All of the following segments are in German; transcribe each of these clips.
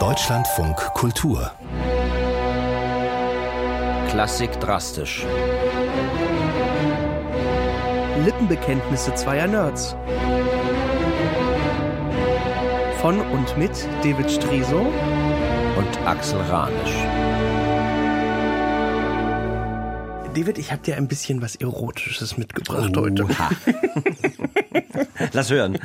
Deutschlandfunk Kultur. Klassik drastisch. Lippenbekenntnisse zweier Nerds. Von und mit David Striso und Axel Ranisch. David, ich habe dir ein bisschen was Erotisches mitgebracht heute. Lass hören.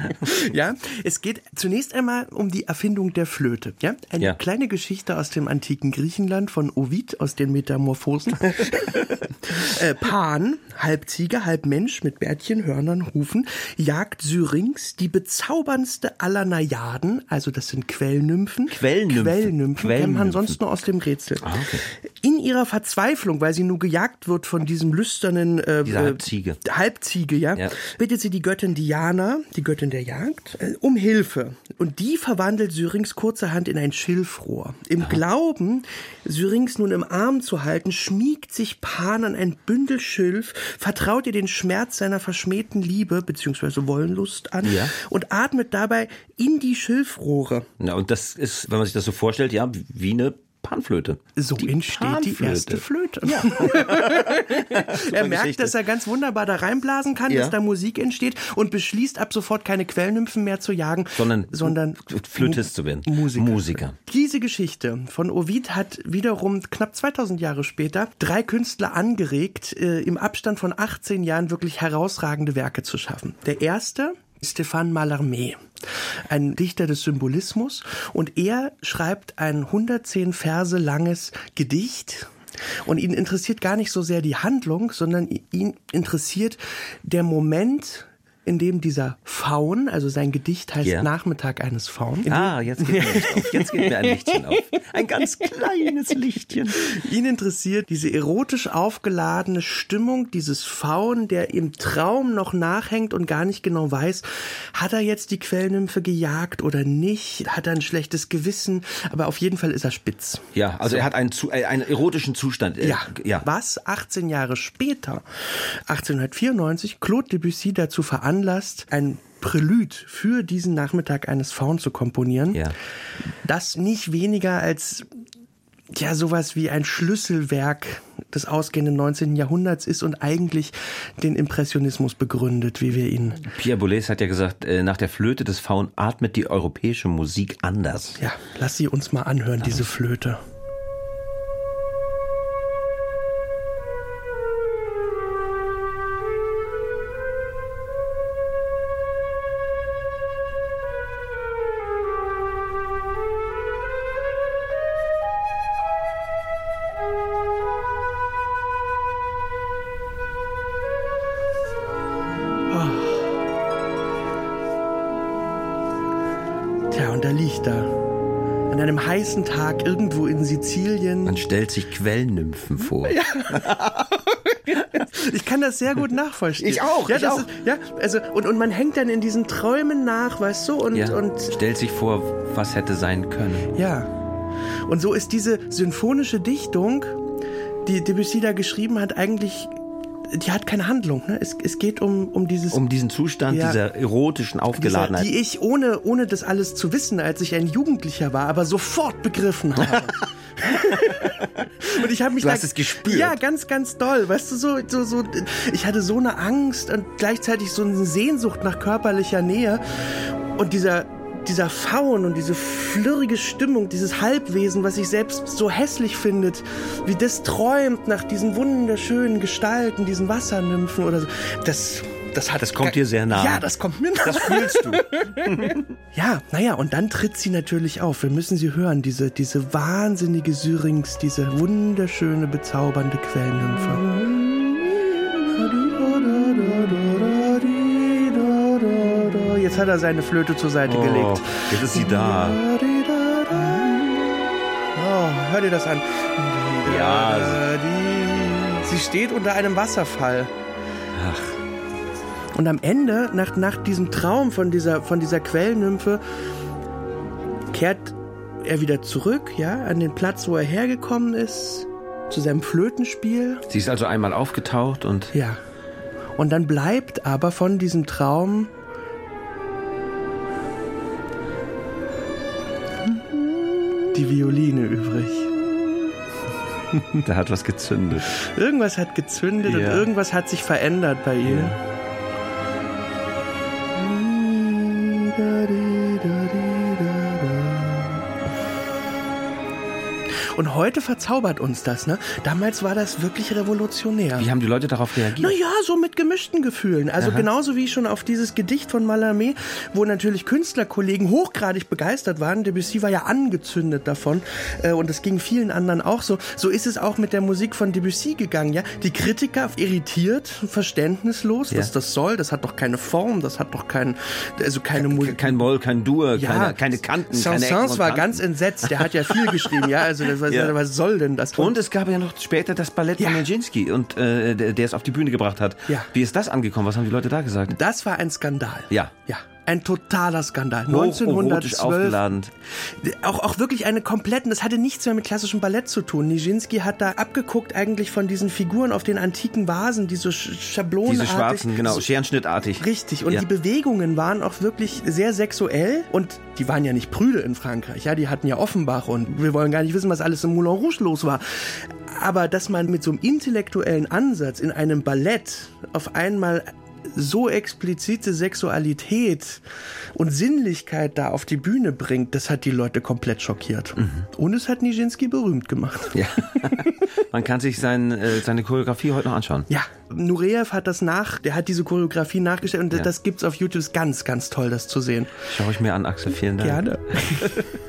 Ja, es geht zunächst einmal um die Erfindung der Flöte. Ja, eine Ja. kleine Geschichte aus dem antiken Griechenland von Ovid aus den Metamorphosen. äh, Pan, halb Ziege, halb Mensch mit Bärtchen, Hörnern, Hufen, jagt Syrinx, die bezauberndste aller Najaden, also das sind Quellnymphen. Quellnymphen. Quellnymphen, kennt man sonst nur aus dem Rätsel. Ah, okay. In ihrer Verzweiflung, weil sie nur gejagt wird von diesem lüsternen äh, äh, Halbziege. Halbziege, ja, Ja. bittet sie die Göttin Diana, die Göttin der Jagd, äh, um Hilfe. Und die verwandelt Syrinx kurzerhand in ein Schilfrohr. Im Glauben, Syrinx nun im Arm zu halten, schmiegt sich Pan an ein Bündel Schilf, vertraut ihr den Schmerz seiner verschmähten Liebe bzw. Wollenlust an Ja. und atmet dabei in die Schilfrohre. Na, und das ist, wenn man sich das so vorstellt, ja, wie eine Panflöte. So entsteht die Panflöte. erste Flöte. er merkt, Geschichte. dass er ganz wunderbar da reinblasen kann, Ja. dass da Musik entsteht und beschließt ab sofort keine Quellnymphen mehr zu jagen, Sondern sondern Flötist zu werden. Musiker. Musiker. Diese Geschichte von Ovid hat wiederum knapp 2000 Jahre später drei Künstler angeregt, äh, im Abstand von 18 Jahren wirklich herausragende Werke zu schaffen. Der erste Stéphane Mallarmé, ein Dichter des Symbolismus. Und er schreibt ein 110 Verse langes Gedicht. Und ihn interessiert gar nicht so sehr die Handlung, sondern ihn interessiert der Moment, in dem dieser Faun, also sein Gedicht heißt Ja. Nachmittag eines Faun, Ah, jetzt geht mir Licht auf. Jetzt geht mir ein Lichtchen auf. Ein ganz kleines Lichtchen. Ihn interessiert diese erotisch aufgeladene Stimmung dieses Faun, der im Traum noch nachhängt und gar nicht genau weiß, hat er jetzt die Quellnymphe gejagt oder nicht? Hat er ein schlechtes Gewissen? Aber auf jeden Fall ist er spitz. Ja, also er hat einen, zu, äh, einen erotischen Zustand. Äh, Ja, ja. was 18 Jahre später, 1894, Claude Debussy dazu veranlasst, ein Prälude für diesen Nachmittag eines Faun zu komponieren, Ja. das nicht weniger als ja sowas wie ein Schlüsselwerk des ausgehenden 19. Jahrhunderts ist und eigentlich den Impressionismus begründet, wie wir ihn Pierre Boulez hat ja gesagt, äh, nach der Flöte des Faun atmet die europäische Musik anders. ja, lass sie uns mal anhören, diese Flöte. Tja, und da liegt er. An einem heißen Tag irgendwo in Sizilien. Man stellt sich Quellnymphen vor. Ich kann das sehr gut nachvollziehen. Ich auch, Ja, ich das auch. Ist, ja, also und, und man hängt dann in diesen Träumen nach, weißt du, und, Ja. und Stellt sich vor, was hätte sein können. ja. Und so ist diese symphonische Dichtung, die Debussy da geschrieben hat, eigentlich, die hat keine Handlung. Ne? Es, es geht um, um dieses Um diesen Zustand Ja. dieser erotischen dieser, Aufgeladenheit. die ich ohne, ohne das alles zu wissen, als ich ein Jugendlicher war, aber sofort begriffen habe. und ich habe mich Du da, hast es gespürt. Ja, ganz, ganz doll. Weißt du, so, so, so, ich hatte so eine Angst und gleichzeitig so eine Sehnsucht nach körperlicher Nähe. Und dieser, dieser Faun und diese flirrige Stimmung, dieses Halbwesen, was sich selbst so hässlich findet, wie das träumt nach diesen wunderschönen Gestalten, diesen Wassernymphen oder so. Das, das hat Das kommt dir sehr nah. Ja, das kommt mir nah. das fühlst du. Ja, naja, und dann tritt sie natürlich auf. Wir müssen sie hören, diese, diese wahnsinnige Syrinx, diese wunderschöne, bezaubernde Quellnymphe. Hat er seine Flöte zur Seite Oh, gelegt. jetzt ist sie da. Oh, hör dir das an. Ja. Sie steht unter einem Wasserfall. Ach, Und am Ende, nach, nach diesem Traum von dieser, von dieser Quellnymphe, kehrt er wieder zurück, ja, an den Platz, wo er hergekommen ist, zu seinem Flötenspiel. sie ist also einmal aufgetaucht und Ja. Und dann bleibt aber von diesem Traum die Violine übrig. Da hat was gezündet. Irgendwas hat gezündet und Ja. irgendwas hat sich verändert bei ihr. Und heute verzaubert uns das, ne? Damals war das wirklich revolutionär. Wie haben die Leute darauf reagiert? Naja, so mit gemischten Gefühlen. Also genauso wie schon auf dieses Gedicht von Mallarmé, wo natürlich Künstlerkollegen hochgradig begeistert waren. Debussy war ja angezündet davon äh, und es ging vielen anderen auch so. So ist es auch mit der Musik von Debussy gegangen, ja. Die Kritiker irritiert, verständnislos, Ja. was das soll. Das hat doch keine Form, das hat doch kein, also keine Musik. Kein Moll, kein Dur, Ja, keine, keine Kanten, Saint-Saëns war ganz entsetzt. Der hat ja viel geschrieben, ja. Also das, was, Ja. was soll denn das? Und es gab ja noch später das Ballett Ja. von Nijinsky, und äh, der, der es auf die Bühne gebracht hat. Ja. Wie ist das angekommen? Was haben die Leute da gesagt? das war ein Skandal. Ja. Ja. Ein totaler Skandal. Hocherotisch 1912 aufgeladen. auch, auch wirklich eine kompletten, das hatte nichts mehr mit klassischem Ballett zu tun. Nijinsky hat da abgeguckt eigentlich von diesen Figuren auf den antiken Vasen, die so sch- schablonenartig. Diese schwarzen, genau, scherenschnittartig. Richtig. Und Ja. die Bewegungen waren auch wirklich sehr sexuell und die waren ja nicht prüde in Frankreich. Ja, die hatten ja Offenbach und wir wollen gar nicht wissen, was alles im Moulin Rouge los war. Aber dass man mit so einem intellektuellen Ansatz in einem Ballett auf einmal so explizite Sexualität und Sinnlichkeit da auf die Bühne bringt, das hat die Leute komplett schockiert. Und es hat Nijinsky berühmt gemacht. Ja. Man kann sich sein, äh, seine Choreografie heute noch anschauen. Ja, Nureyev hat das nach, der hat diese Choreografie nachgestellt und Ja. das gibt's auf YouTube, ist ganz, ganz toll, das zu sehen. Schau ich mir an, Axel. Vielen Dank. Gerne.